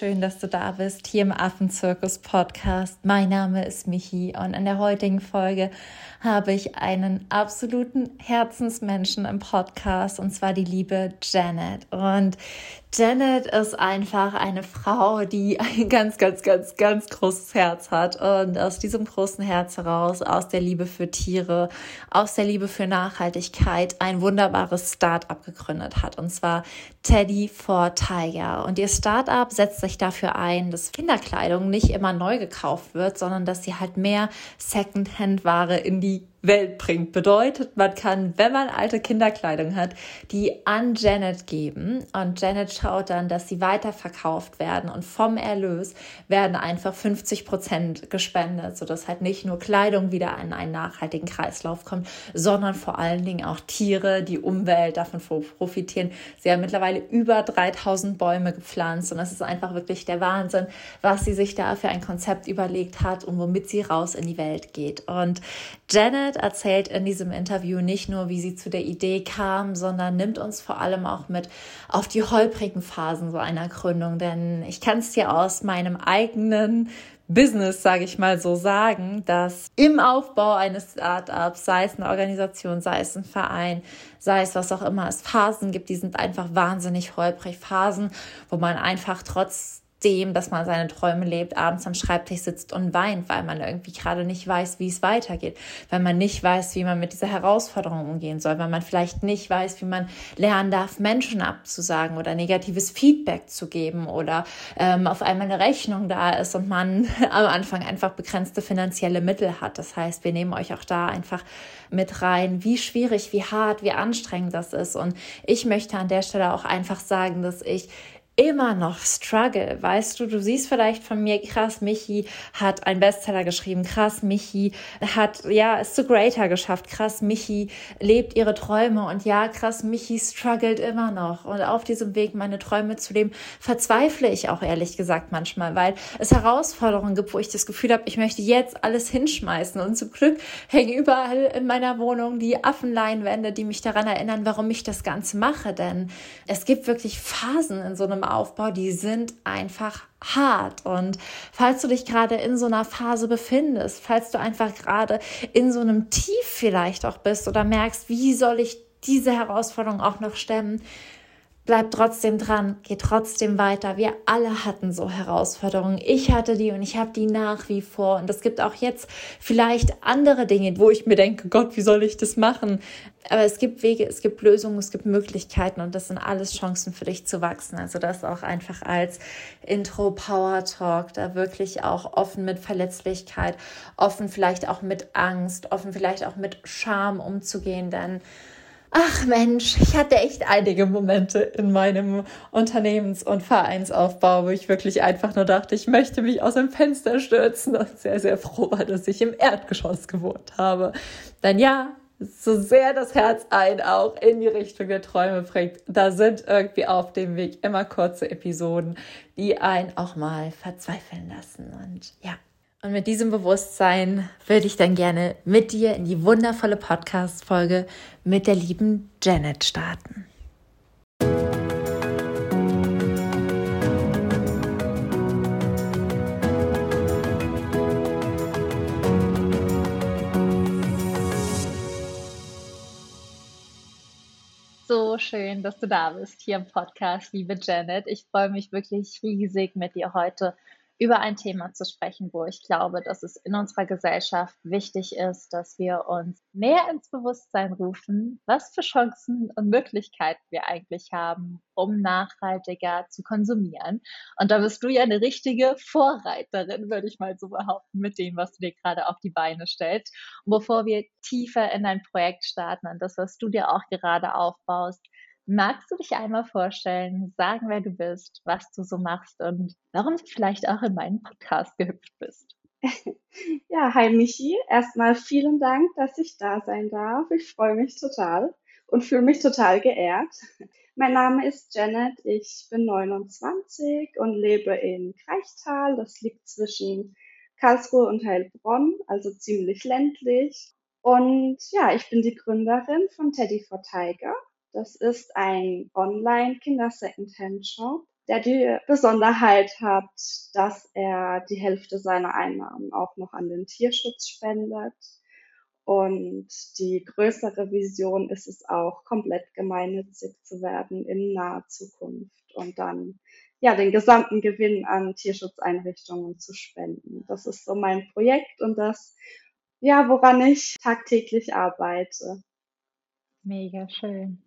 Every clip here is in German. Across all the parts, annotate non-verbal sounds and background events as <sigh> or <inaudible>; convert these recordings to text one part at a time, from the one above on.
schön, dass du da bist, hier im Affenzirkus Podcast. Mein Name ist Michi und in der heutigen Folge habe ich einen absoluten Herzensmenschen im Podcast und zwar die liebe Janet. Und Janet ist einfach eine Frau, die ein ganz, ganz, ganz, ganz großes Herz hat. Und aus diesem großen Herz heraus, aus der Liebe für Tiere, aus der Liebe für Nachhaltigkeit, ein wunderbares Start-up gegründet hat. Und zwar Teddy for Tiger. Und ihr Start-up setzt sich dafür ein, dass Kinderkleidung nicht immer neu gekauft wird, sondern dass sie halt mehr Second-Hand-Ware in die Welt bringt. Bedeutet, man kann, wenn man alte Kinderkleidung hat, die an Janet geben und Janet schaut dann, dass sie weiterverkauft werden und vom Erlös werden einfach 50 Prozent gespendet, sodass halt nicht nur Kleidung wieder in einen nachhaltigen Kreislauf kommt, sondern vor allen Dingen auch Tiere, die Umwelt davon profitieren. Sie haben mittlerweile über 3000 Bäume gepflanzt und das ist einfach wirklich der Wahnsinn, was sie sich da für ein Konzept überlegt hat und womit sie raus in die Welt geht. Und Janet Janet erzählt in diesem Interview nicht nur, wie sie zu der Idee kam, sondern nimmt uns vor allem auch mit auf die holprigen Phasen so einer Gründung. Denn ich kann es dir aus meinem eigenen Business, sage ich mal so, sagen, dass im Aufbau eines Startups, sei es eine Organisation, sei es ein Verein, sei es was auch immer, es Phasen gibt, die sind einfach wahnsinnig holprig. Phasen, wo man einfach trotz dem, dass man seine Träume lebt, abends am Schreibtisch sitzt und weint, weil man irgendwie gerade nicht weiß, wie es weitergeht, weil man nicht weiß, wie man mit dieser Herausforderung umgehen soll, weil man vielleicht nicht weiß, wie man lernen darf, Menschen abzusagen oder negatives Feedback zu geben oder ähm, auf einmal eine Rechnung da ist und man <laughs> am Anfang einfach begrenzte finanzielle Mittel hat. Das heißt, wir nehmen euch auch da einfach mit rein, wie schwierig, wie hart, wie anstrengend das ist. Und ich möchte an der Stelle auch einfach sagen, dass ich immer noch struggle. Weißt du, du siehst vielleicht von mir, krass, Michi hat einen Bestseller geschrieben, krass, Michi hat, ja, es zu Greater geschafft, krass, Michi lebt ihre Träume und ja, krass, Michi struggelt immer noch. Und auf diesem Weg, meine Träume zu leben, verzweifle ich auch ehrlich gesagt manchmal, weil es Herausforderungen gibt, wo ich das Gefühl habe, ich möchte jetzt alles hinschmeißen. Und zum Glück hängen überall in meiner Wohnung die Affenleinwände, die mich daran erinnern, warum ich das Ganze mache. Denn es gibt wirklich Phasen in so einem Aufbau, die sind einfach hart. Und falls du dich gerade in so einer Phase befindest, falls du einfach gerade in so einem Tief vielleicht auch bist oder merkst, wie soll ich diese Herausforderung auch noch stemmen, bleib trotzdem dran, geh trotzdem weiter. Wir alle hatten so Herausforderungen. Ich hatte die und ich habe die nach wie vor. Und es gibt auch jetzt vielleicht andere Dinge, wo ich mir denke, Gott, wie soll ich das machen? Aber es gibt Wege, es gibt Lösungen, es gibt Möglichkeiten und das sind alles Chancen für dich zu wachsen. Also das auch einfach als Intro Power Talk, da wirklich auch offen mit Verletzlichkeit, offen vielleicht auch mit Angst, offen vielleicht auch mit Scham umzugehen, denn Ach Mensch, ich hatte echt einige Momente in meinem Unternehmens- und Vereinsaufbau, wo ich wirklich einfach nur dachte, ich möchte mich aus dem Fenster stürzen und sehr, sehr froh war, dass ich im Erdgeschoss gewohnt habe. Denn ja, so sehr das Herz ein auch in die Richtung der Träume bringt, da sind irgendwie auf dem Weg immer kurze Episoden, die einen auch mal verzweifeln lassen. Und ja, und mit diesem Bewusstsein würde ich dann gerne mit dir in die wundervolle Podcast-Folge mit der lieben Janet starten. So schön, dass du da bist hier im Podcast, liebe Janet. Ich freue mich wirklich riesig, mit dir heute über ein Thema zu sprechen, wo ich glaube, dass es in unserer Gesellschaft wichtig ist, dass wir uns mehr ins Bewusstsein rufen, was für Chancen und Möglichkeiten wir eigentlich haben, um nachhaltiger zu konsumieren. Und da bist du ja eine richtige Vorreiterin, würde ich mal so behaupten, mit dem, was du dir gerade auf die Beine stellst. Und bevor wir tiefer in dein Projekt starten, an das, was du dir auch gerade aufbaust, Magst du dich einmal vorstellen, sagen, wer du bist, was du so machst und warum du vielleicht auch in meinen Podcast gehüpft bist? <laughs> Ja, hi Michi. Erstmal vielen Dank, dass ich da sein darf. Ich freue mich total und fühle mich total geehrt. <laughs> Mein Name ist Janet, ich bin 29 und lebe in Kreichtal. Das liegt zwischen Karlsruhe und Heilbronn, also ziemlich ländlich. Und ja, ich bin die Gründerin von Teddy for Tiger. Das ist ein Online-Kinder-Secondhand-Shop, der die Besonderheit hat, dass er die Hälfte seiner Einnahmen auch noch an den Tierschutz spendet. Und die größere Vision ist es auch, komplett gemeinnützig zu werden in naher Zukunft und dann ja den gesamten Gewinn an Tierschutzeinrichtungen zu spenden. Das ist so mein Projekt und das ja, woran ich tagtäglich arbeite. Mega schön.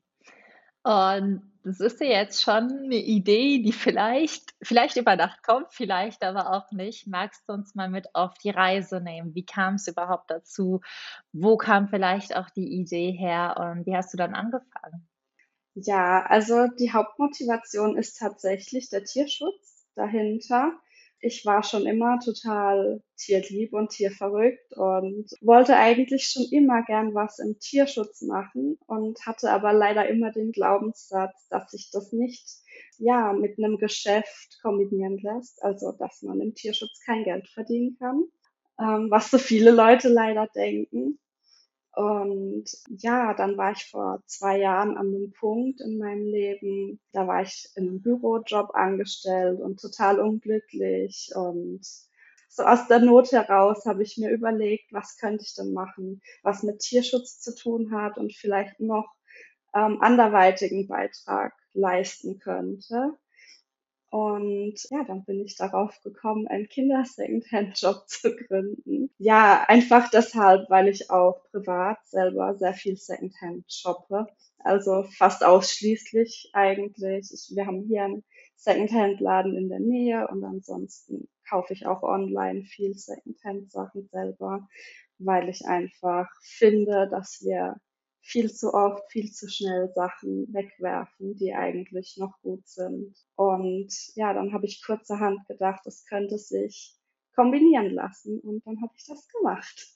Und das ist ja jetzt schon eine Idee, die vielleicht vielleicht über Nacht kommt, vielleicht aber auch nicht. Magst du uns mal mit auf die Reise nehmen? Wie kam es überhaupt dazu? Wo kam vielleicht auch die Idee her und wie hast du dann angefangen? Ja, also die Hauptmotivation ist tatsächlich der Tierschutz dahinter ich war schon immer total tierlieb und tierverrückt und wollte eigentlich schon immer gern was im Tierschutz machen und hatte aber leider immer den Glaubenssatz, dass sich das nicht ja mit einem Geschäft kombinieren lässt, also dass man im Tierschutz kein Geld verdienen kann, ähm, was so viele Leute leider denken. Und ja, dann war ich vor zwei Jahren an einem Punkt in meinem Leben, da war ich in einem Bürojob angestellt und total unglücklich. Und so aus der Not heraus habe ich mir überlegt, was könnte ich denn machen, was mit Tierschutz zu tun hat und vielleicht noch ähm, anderweitigen Beitrag leisten könnte. Und ja, dann bin ich darauf gekommen, einen Kinder-Secondhand-Job <laughs> zu gründen. Ja, einfach deshalb, weil ich auch privat selber sehr viel Secondhand shoppe. Also fast ausschließlich eigentlich. Ich, wir haben hier einen Secondhand-Laden in der Nähe und ansonsten kaufe ich auch online viel Secondhand-Sachen selber, weil ich einfach finde, dass wir viel zu oft, viel zu schnell Sachen wegwerfen, die eigentlich noch gut sind. Und ja, dann habe ich kurzerhand gedacht, es könnte sich kombinieren lassen und dann habe ich das gemacht.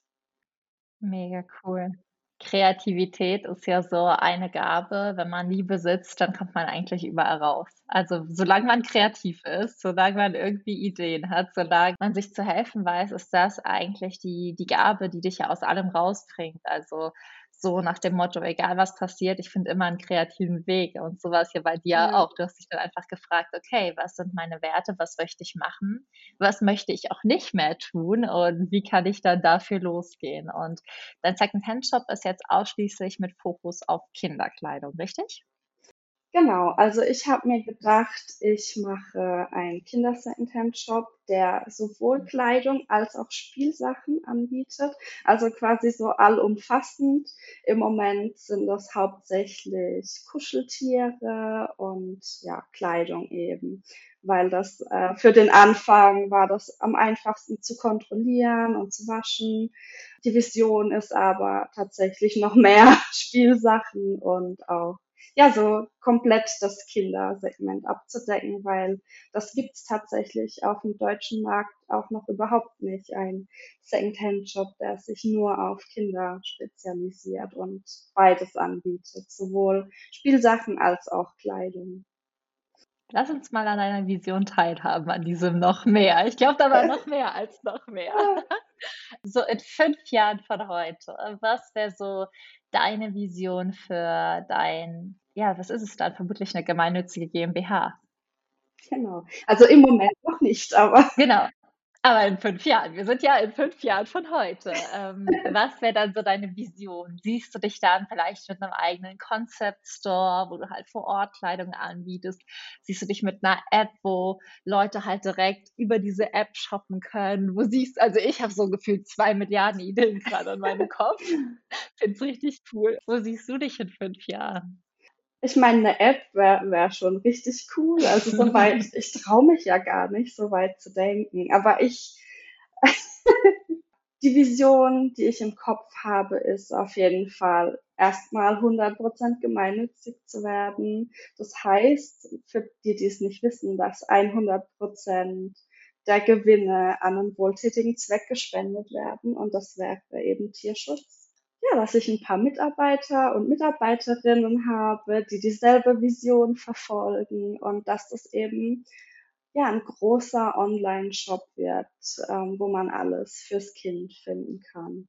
Mega cool. Kreativität ist ja so eine Gabe. Wenn man nie besitzt, dann kommt man eigentlich überall raus. Also solange man kreativ ist, solange man irgendwie Ideen hat, solange man sich zu helfen weiß, ist das eigentlich die, die Gabe, die dich ja aus allem rausbringt. Also so nach dem Motto, egal was passiert, ich finde immer einen kreativen Weg. Und so war es ja bei dir ja. auch. Du hast dich dann einfach gefragt, okay, was sind meine Werte, was möchte ich machen, was möchte ich auch nicht mehr tun und wie kann ich dann dafür losgehen? Und dein Second-Hand-Shop ist jetzt ausschließlich mit Fokus auf Kinderkleidung, richtig? Genau, also ich habe mir gedacht, ich mache einen Kinder-Secondhand-Shop, der sowohl Kleidung als auch Spielsachen anbietet, also quasi so allumfassend. Im Moment sind das hauptsächlich Kuscheltiere und ja, Kleidung eben, weil das äh, für den Anfang war das am einfachsten zu kontrollieren und zu waschen. Die Vision ist aber tatsächlich noch mehr <laughs> Spielsachen und auch ja, so komplett das Kindersegment abzudecken, weil das gibt's tatsächlich auf dem deutschen Markt auch noch überhaupt nicht. Ein Secondhand-Shop, der sich nur auf Kinder spezialisiert und beides anbietet, sowohl Spielsachen als auch Kleidung. Lass uns mal an einer Vision teilhaben, an diesem noch mehr. Ich glaube, da war <laughs> noch mehr als noch mehr. <laughs> So in fünf Jahren von heute, was wäre so deine Vision für dein ja, was ist es dann? Vermutlich eine gemeinnützige GmbH. Genau. Also im Moment noch nicht, aber. <laughs> Genau. Aber in fünf Jahren, wir sind ja in fünf Jahren von heute. Ähm, <laughs> was wäre dann so deine Vision? Siehst du dich dann vielleicht mit einem eigenen Concept Store, wo du halt vor Ort Kleidung anbietest? Siehst du dich mit einer App, wo Leute halt direkt über diese App shoppen können? Wo siehst also ich habe so gefühlt zwei Milliarden Ideen gerade in meinem Kopf. <laughs> Finde es richtig cool. Wo siehst du dich in fünf Jahren? Ich meine, eine App wäre wär schon richtig cool. Also so weit, <laughs> ich traue mich ja gar nicht, so weit zu denken. Aber ich, <laughs> die Vision, die ich im Kopf habe, ist auf jeden Fall erstmal 100% gemeinnützig zu werden. Das heißt, für die, die es nicht wissen, dass 100% der Gewinne an einen wohltätigen Zweck gespendet werden und das wäre eben Tierschutz ja, dass ich ein paar Mitarbeiter und Mitarbeiterinnen habe, die dieselbe Vision verfolgen und dass das eben ja ein großer Online-Shop wird, ähm, wo man alles fürs Kind finden kann.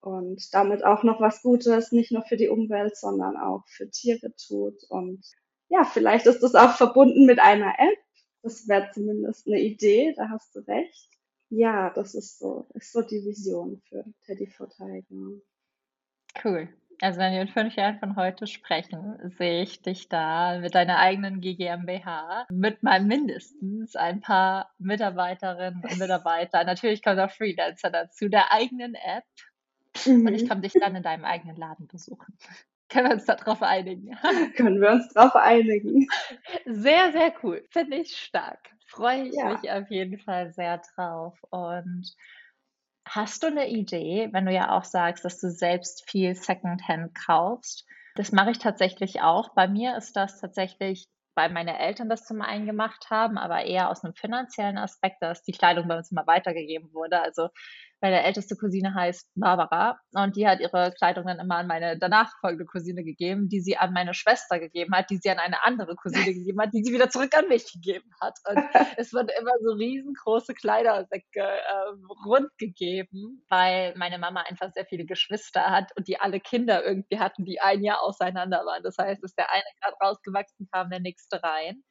Und damit auch noch was Gutes, nicht nur für die Umwelt, sondern auch für Tiere tut und ja, vielleicht ist das auch verbunden mit einer App. Das wäre zumindest eine Idee, da hast du recht. Ja, das ist so, ist so die Vision für Teddy for Tiger. Cool. Also wenn wir in fünf Jahren von heute sprechen, sehe ich dich da mit deiner eigenen GmbH, mit mal mindestens ein paar Mitarbeiterinnen und Mitarbeitern. Natürlich kommt auch Freelancer dazu, der eigenen App. Mhm. Und ich mhm. komme dich dann in deinem eigenen Laden besuchen. Können wir uns darauf einigen? <laughs> Können wir uns darauf einigen. Sehr, sehr cool. Finde ich stark. Freue ich ja. mich auf jeden Fall sehr drauf. Und Hast du eine Idee, wenn du ja auch sagst, dass du selbst viel Secondhand kaufst? Das mache ich tatsächlich auch. Bei mir ist das tatsächlich, weil meine Eltern das zum einen gemacht haben, aber eher aus einem finanziellen Aspekt, dass die Kleidung bei uns immer weitergegeben wurde. Also meine älteste Cousine heißt Barbara und die hat ihre Kleidung dann immer an meine danach folgende Cousine gegeben, die sie an meine Schwester gegeben hat, die sie an eine andere Cousine <laughs> gegeben hat, die sie wieder zurück an mich gegeben hat. Und <laughs> es wurden immer so riesengroße Kleidersäcke äh, rund gegeben, weil meine Mama einfach sehr viele Geschwister hat und die alle Kinder irgendwie hatten, die ein Jahr auseinander waren. Das heißt, ist der eine gerade rausgewachsen, kam der nächste rein.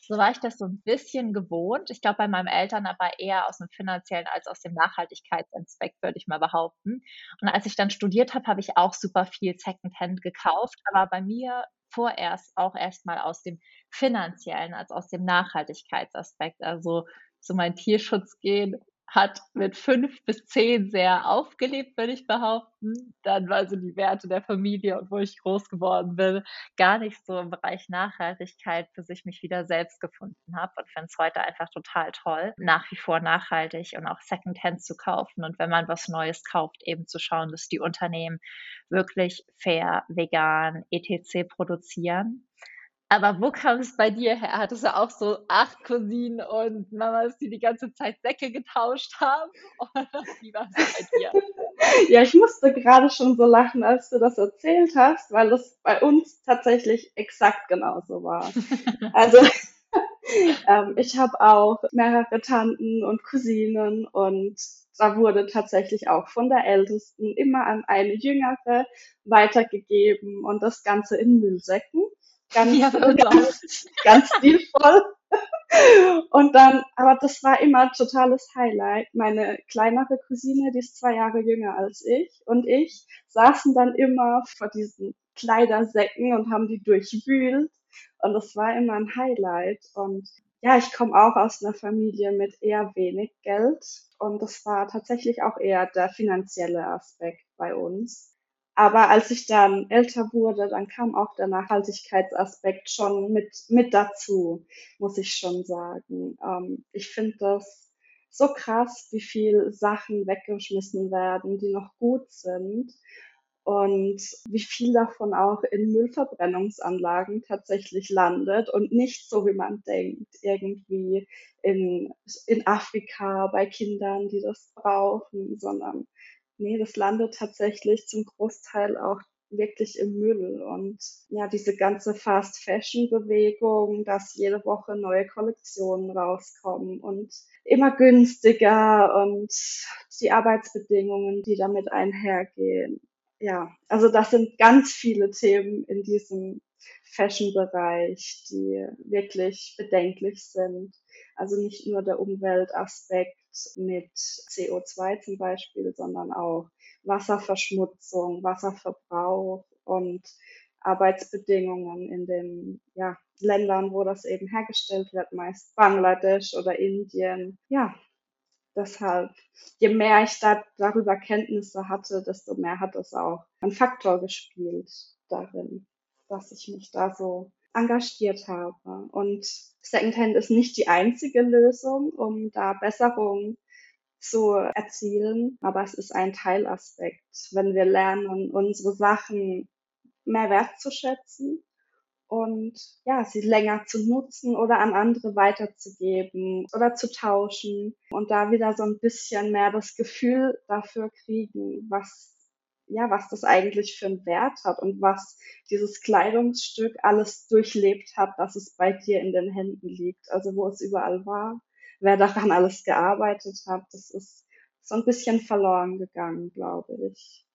So war ich das so ein bisschen gewohnt. Ich glaube, bei meinen Eltern aber eher aus dem finanziellen als aus dem Nachhaltigkeitsaspekt, würde ich mal behaupten. Und als ich dann studiert habe, habe ich auch super viel Secondhand gekauft, aber bei mir vorerst auch erstmal aus dem finanziellen als aus dem Nachhaltigkeitsaspekt. Also so mein Tierschutz gehen hat mit fünf bis zehn sehr aufgelebt, würde ich behaupten. Dann war so die Werte der Familie und wo ich groß geworden bin, gar nicht so im Bereich Nachhaltigkeit, bis ich mich wieder selbst gefunden habe und finde es heute einfach total toll, nach wie vor nachhaltig und auch Secondhand zu kaufen und wenn man was Neues kauft, eben zu schauen, dass die Unternehmen wirklich fair, vegan, etc. produzieren aber wo kam es bei dir her? Hattest du auch so acht Cousinen und Mamas, die die ganze Zeit Säcke getauscht haben? Oder <laughs> wie war es bei dir? <laughs> Ja, ich musste gerade schon so lachen, als du das erzählt hast, weil das bei uns tatsächlich exakt genauso war. <laughs> Also ähm, ich habe auch mehrere Tanten und Cousinen und da wurde tatsächlich auch von der Ältesten immer an eine Jüngere weitergegeben und das Ganze in Müllsäcken ganz, ja, <laughs> ganz, ganz stilvoll. Und dann, aber das war immer totales Highlight. Meine kleinere Cousine, die ist zwei Jahre jünger als ich, und ich saßen dann immer vor diesen Kleidersäcken und haben die durchwühlt. Und das war immer ein Highlight. Und ja, ich komme auch aus einer Familie mit eher wenig Geld. Und das war tatsächlich auch eher der finanzielle Aspekt bei uns. Aber als ich dann älter wurde, dann kam auch der Nachhaltigkeitsaspekt schon mit, mit dazu, muss ich schon sagen. Ähm, ich finde das so krass, wie viel Sachen weggeschmissen werden, die noch gut sind und wie viel davon auch in Müllverbrennungsanlagen tatsächlich landet und nicht so, wie man denkt, irgendwie in, in Afrika bei Kindern, die das brauchen, sondern nee, das landet tatsächlich zum Großteil auch wirklich im Müll. Und ja, diese ganze Fast Fashion Bewegung, dass jede Woche neue Kollektionen rauskommen und immer günstiger und die Arbeitsbedingungen, die damit einhergehen. Ja, also das sind ganz viele Themen in diesem Fashion-Bereich, die wirklich bedenklich sind. Also nicht nur der Umweltaspekt mit CO2 zum Beispiel, sondern auch Wasserverschmutzung, Wasserverbrauch und Arbeitsbedingungen in den ja, Ländern, wo das eben hergestellt wird, meist Bangladesch oder Indien. Ja, deshalb, je mehr ich da, darüber Kenntnisse hatte, desto mehr hat es auch ein Faktor gespielt darin, dass ich mich da so engagiert habe. Und Secondhand ist nicht die einzige Lösung, um da Besserung zu erzielen, aber es ist ein Teilaspekt, wenn wir lernen, unsere Sachen mehr wertzuschätzen und ja, sie länger zu nutzen oder an andere weiterzugeben oder zu tauschen und da wieder so ein bisschen mehr das Gefühl dafür kriegen, was ja, was das eigentlich für einen Wert hat und was dieses Kleidungsstück alles durchlebt hat, dass es bei dir in den Händen liegt, also wo es überall war, wer daran alles gearbeitet hat, das ist so ein bisschen verloren gegangen, glaube ich.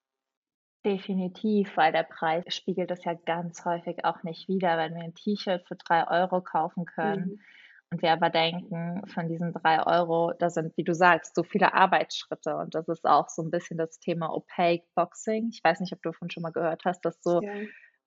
Definitiv, weil der Preis spiegelt das ja ganz häufig auch nicht wider, wenn wir ein T-Shirt für drei Euro kaufen können Mhm. Und wir aber denken, von diesen drei Euro, da sind, wie du sagst, so viele Arbeitsschritte und das ist auch so ein bisschen das Thema Opaque Boxing. Ich weiß nicht, ob du davon schon mal gehört hast, dass so Ja.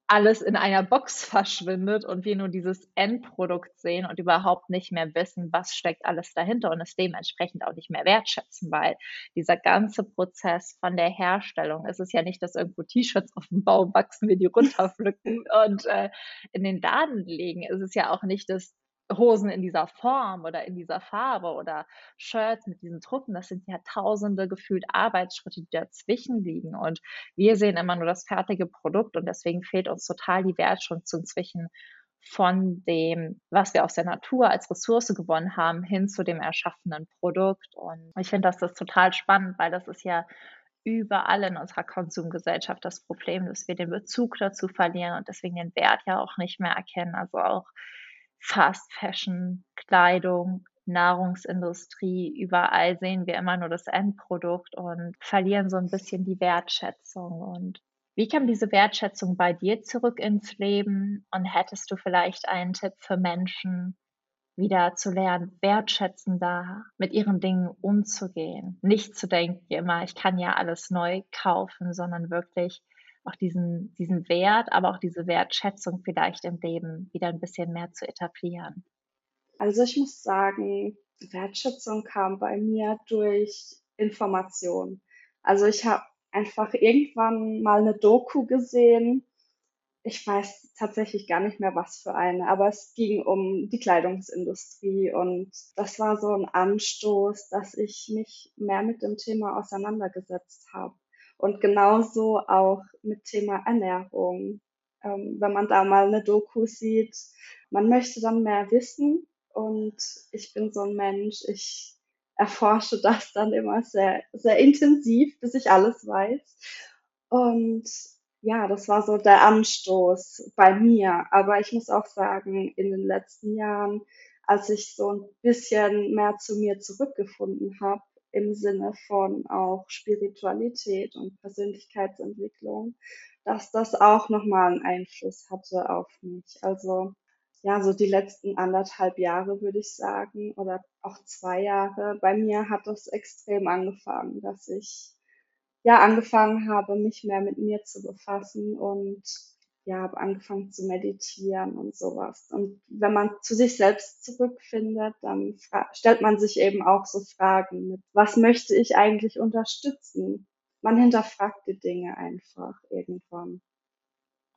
alles in einer Box <laughs> verschwindet und wir nur dieses Endprodukt sehen und überhaupt nicht mehr wissen, was steckt alles dahinter und es dementsprechend auch nicht mehr wertschätzen, weil dieser ganze Prozess von der Herstellung, es ist ja nicht, dass irgendwo T-Shirts auf dem Baum wachsen, wir die <laughs> runterpflücken und äh, in den Laden legen. Es ist ja auch nicht, dass Hosen in dieser Form oder in dieser Farbe oder Shirts mit diesen Drucken, das sind ja tausende gefühlt Arbeitsschritte, die dazwischen liegen und wir sehen immer nur das fertige Produkt und deswegen fehlt uns total die Wertschätzung zwischen von dem, was wir aus der Natur als Ressource gewonnen haben, hin zu dem erschaffenen Produkt. Und ich finde das, das total spannend, weil das ist ja überall in unserer Konsumgesellschaft das Problem, dass wir den Bezug dazu verlieren und deswegen den Wert ja auch nicht mehr erkennen. Also auch Fast Fashion, Kleidung, Nahrungsindustrie, überall sehen wir immer nur das Endprodukt und verlieren so ein bisschen die Wertschätzung. Und wie kam diese Wertschätzung bei dir zurück ins Leben? Und hättest du vielleicht einen Tipp für Menschen, wieder zu lernen, wertschätzender mit ihren Dingen umzugehen? Nicht zu denken immer, ich kann ja alles neu kaufen, sondern wirklich auch diesen, diesen Wert, aber auch diese Wertschätzung vielleicht im Leben wieder ein bisschen mehr zu etablieren. Also ich muss sagen, Wertschätzung kam bei mir durch Information. Also ich habe einfach irgendwann mal eine Doku gesehen. Ich weiß tatsächlich gar nicht mehr, was für eine, aber es ging um die Kleidungsindustrie und das war so ein Anstoß, dass ich mich mehr mit dem Thema auseinandergesetzt habe. Und genauso auch mit Thema Ernährung. Ähm, wenn man da mal eine Doku sieht, man möchte dann mehr wissen und ich bin so ein Mensch, ich erforsche <laughs> das dann immer sehr, sehr intensiv, bis ich alles weiß. Und ja, das war so der Anstoß bei mir. Aber ich muss auch sagen, in den letzten Jahren, als ich so ein bisschen mehr zu mir zurückgefunden habe, im Sinne von auch Spiritualität und Persönlichkeitsentwicklung, dass das auch nochmal einen Einfluss hatte auf mich. Also ja, so die letzten anderthalb Jahre würde ich sagen, oder auch zwei Jahre. Bei mir hat das extrem angefangen, dass ich ja angefangen habe, mich mehr mit mir zu befassen und ja, habe angefangen zu meditieren und sowas. Und wenn man zu sich selbst zurückfindet, dann stellt man sich eben auch so Fragen mit, was möchte ich eigentlich unterstützen? Man hinterfragt die Dinge einfach irgendwann.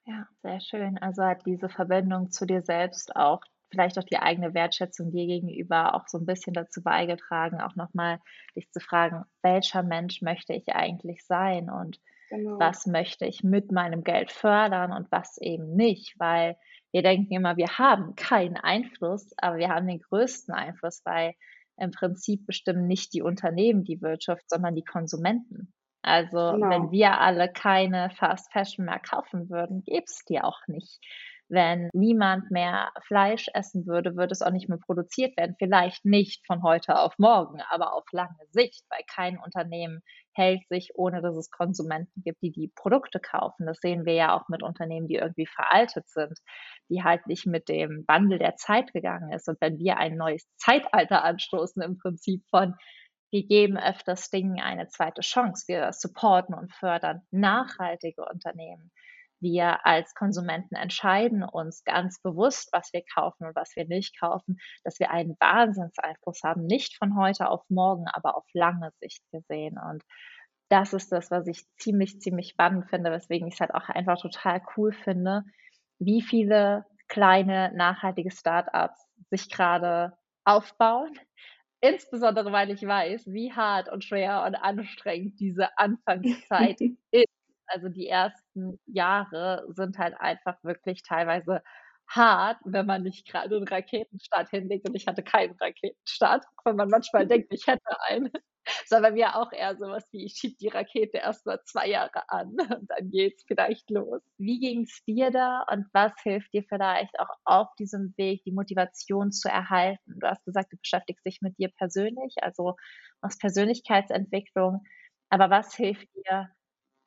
Ja, sehr schön. Also hat diese Verbindung zu dir selbst auch vielleicht auch die eigene Wertschätzung dir gegenüber auch so ein bisschen dazu beigetragen, auch nochmal dich zu fragen, welcher Mensch möchte ich eigentlich sein und Genau. was möchte ich mit meinem Geld fördern und was eben nicht, weil wir denken immer, wir haben keinen Einfluss, aber wir haben den größten Einfluss, weil im Prinzip bestimmen nicht die Unternehmen die Wirtschaft, sondern die Konsumenten. Also wenn Genau. wir alle keine Fast Fashion mehr kaufen würden, gäbe es die auch nicht. Wenn niemand mehr Fleisch essen würde, würde es auch nicht mehr produziert werden. Vielleicht nicht von heute auf morgen, aber auf lange Sicht, weil kein Unternehmen hält sich, ohne dass es Konsumenten gibt, die die Produkte kaufen. Das sehen wir ja auch mit Unternehmen, die irgendwie veraltet sind, die halt nicht mit dem Wandel der Zeit gegangen ist. Und wenn wir ein neues Zeitalter anstoßen, im Prinzip von wir geben öfters Dingen eine zweite Chance, wir supporten und fördern nachhaltige Unternehmen. Wir als Konsumenten entscheiden uns ganz bewusst, was wir kaufen und was wir nicht kaufen, dass wir einen Wahnsinnseinfluss haben, nicht von heute auf morgen, aber auf lange Sicht gesehen. Und das ist das, was ich ziemlich, ziemlich spannend finde, weswegen ich es halt auch einfach total cool finde, wie viele kleine nachhaltige Startups sich gerade aufbauen. Insbesondere, weil ich weiß, wie hart und schwer und anstrengend diese Anfangszeit <laughs> ist. Also die ersten Jahre sind halt einfach wirklich teilweise hart, wenn man nicht gerade einen Raketenstart hinlegt und ich hatte keinen Raketenstart, wenn man manchmal <laughs> denkt, ich hätte einen. Sondern wir auch eher sowas wie, ich schieb die Rakete erst mal zwei Jahre an und dann geht's vielleicht los. Wie ging's dir da und was hilft dir vielleicht auch auf diesem Weg, die Motivation zu erhalten? Du hast gesagt, du beschäftigst dich mit dir persönlich, also machst Persönlichkeitsentwicklung. Aber was hilft dir,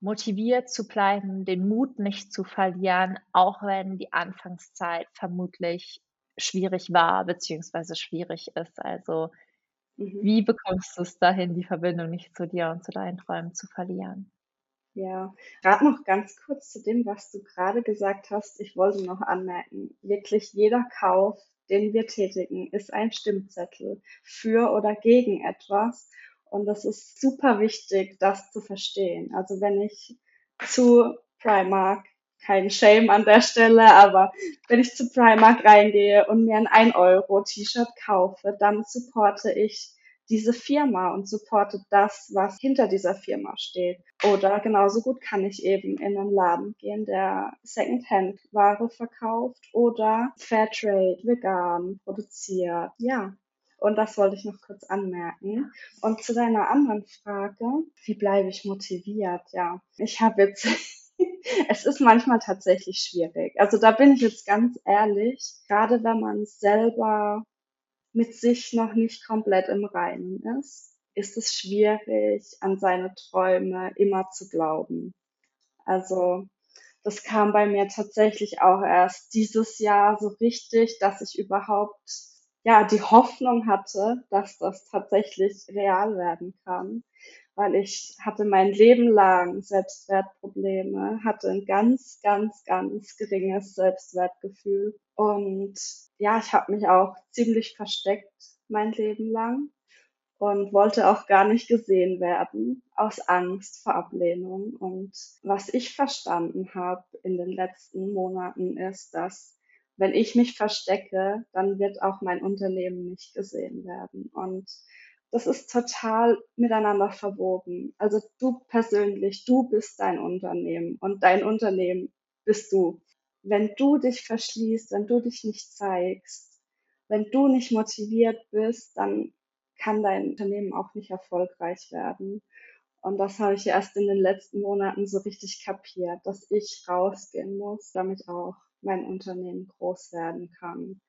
motiviert zu bleiben, den Mut nicht zu verlieren, auch wenn die Anfangszeit vermutlich schwierig war beziehungsweise schwierig ist. Also mhm. wie bekommst du es dahin, die Verbindung nicht zu dir und zu deinen Träumen zu verlieren? Ja, gerade noch ganz kurz zu dem, was du gerade gesagt hast. Ich wollte noch anmerken, wirklich jeder Kauf, den wir tätigen, ist ein Stimmzettel für oder gegen etwas. Und das ist super wichtig, das zu verstehen. Also wenn ich zu Primark, kein Shame an der Stelle, aber wenn ich zu Primark reingehe und mir ein 1 Euro T-Shirt kaufe, dann supporte ich diese Firma und supportet das, was hinter dieser Firma steht. Oder genauso gut kann ich eben in einen Laden gehen, der Secondhand-Ware verkauft oder Fairtrade, vegan produziert. Ja, und das wollte ich noch kurz anmerken. Und zu deiner anderen Frage, wie bleibe ich motiviert? Ja, ich habe jetzt, <laughs> es ist manchmal tatsächlich schwierig. Also da bin ich jetzt ganz ehrlich, gerade wenn man selber mit sich noch nicht komplett im Reinen ist, ist es schwierig, an seine Träume immer zu glauben. Also das kam bei mir tatsächlich auch erst dieses Jahr so richtig, dass ich überhaupt ja die Hoffnung hatte, dass das tatsächlich real werden kann, weil ich hatte mein Leben lang Selbstwertprobleme, hatte ein ganz, ganz, ganz geringes Selbstwertgefühl und ja, ich habe mich auch ziemlich versteckt mein Leben lang und wollte auch gar nicht gesehen werden aus Angst vor Ablehnung. Und was ich verstanden habe in den letzten Monaten ist, dass wenn ich mich verstecke, dann wird auch mein Unternehmen nicht gesehen werden. Und das ist total miteinander verwoben. Also du persönlich, du bist dein Unternehmen und dein Unternehmen bist du wenn du dich verschließt, wenn du dich nicht zeigst, wenn du nicht motiviert bist, dann kann dein Unternehmen auch nicht erfolgreich werden. Und das habe ich erst in den letzten Monaten so richtig kapiert, dass ich rausgehen muss, damit auch mein Unternehmen groß werden kann.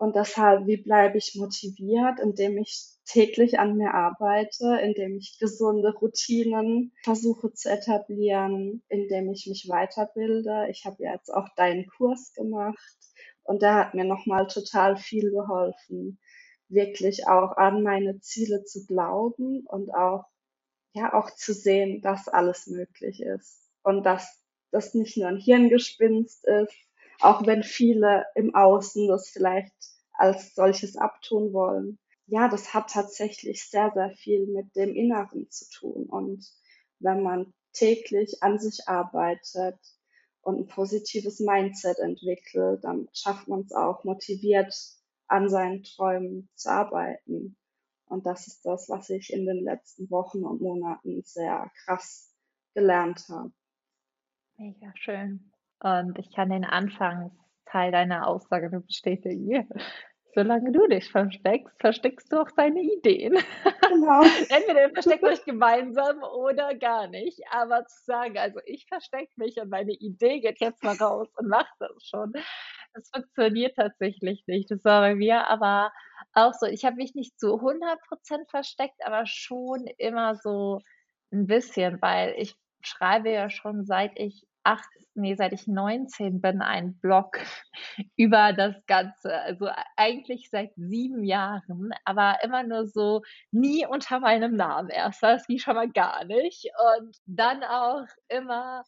Und deshalb, wie bleibe ich motiviert, indem ich täglich an mir arbeite, indem ich gesunde Routinen versuche zu etablieren, indem ich mich weiterbilde. Ich habe jetzt auch deinen Kurs gemacht und der hat mir nochmal total viel geholfen, wirklich auch an meine Ziele zu glauben und auch, ja, auch zu sehen, dass alles möglich ist und dass das nicht nur ein Hirngespinst ist, auch wenn viele im Außen das vielleicht als solches abtun wollen. Ja, das hat tatsächlich sehr, sehr viel mit dem Inneren zu tun. Und wenn man täglich an sich arbeitet und ein positives Mindset entwickelt, dann schafft man es auch motiviert an seinen Träumen zu arbeiten. Und das ist das, was ich in den letzten Wochen und Monaten sehr krass gelernt habe. Mega schön. Und ich kann den Anfangsteil deiner Aussage nur bestätigen. <laughs> Solange du dich versteckst, versteckst du auch deine Ideen. Genau. <laughs> Entweder versteckt euch gemeinsam oder gar nicht. Aber zu sagen, also ich verstecke mich und meine Idee geht jetzt mal raus und macht das schon, das funktioniert tatsächlich nicht. Das war bei mir aber auch so. Ich habe mich nicht zu 100% versteckt, aber schon immer so ein bisschen, weil ich schreibe ja schon seit ich acht, nee, seit ich 19 bin, einen Blog <laughs> über das Ganze. Also eigentlich seit sieben Jahren, aber immer nur so nie unter meinem Namen erst. Das ging schon mal gar nicht. Und dann auch immer